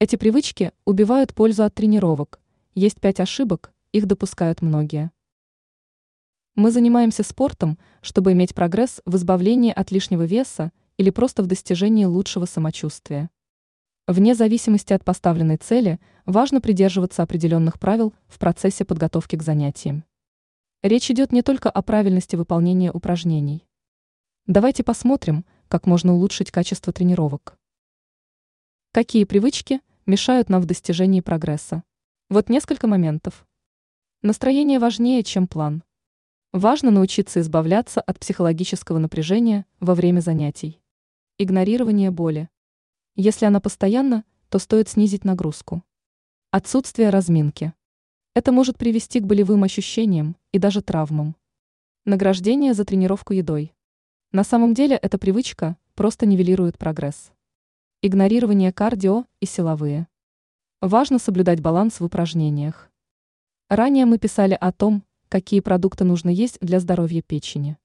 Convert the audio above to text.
Эти привычки убивают пользу от тренировок. Есть пять ошибок, их допускают многие. Мы занимаемся спортом, чтобы иметь прогресс в избавлении от лишнего веса или просто в достижении лучшего самочувствия. Вне зависимости от поставленной цели, важно придерживаться определенных правил в процессе подготовки к занятиям. Речь идет не только о правильности выполнения упражнений. Давайте посмотрим, как можно улучшить качество тренировок. Какие привычки мешают нам в достижении прогресса? Вот несколько моментов. Настроение важнее, чем план. Важно научиться избавляться от психологического напряжения во время занятий. Игнорирование боли. Если она постоянна, то стоит снизить нагрузку. Отсутствие разминки. Это может привести к болевым ощущениям и даже травмам. Награждение за тренировку едой. На самом деле эта привычка просто нивелирует прогресс. Игнорирование кардио и силовые. Важно соблюдать баланс в упражнениях. Ранее мы писали о том, какие продукты нужно есть для здоровья печени.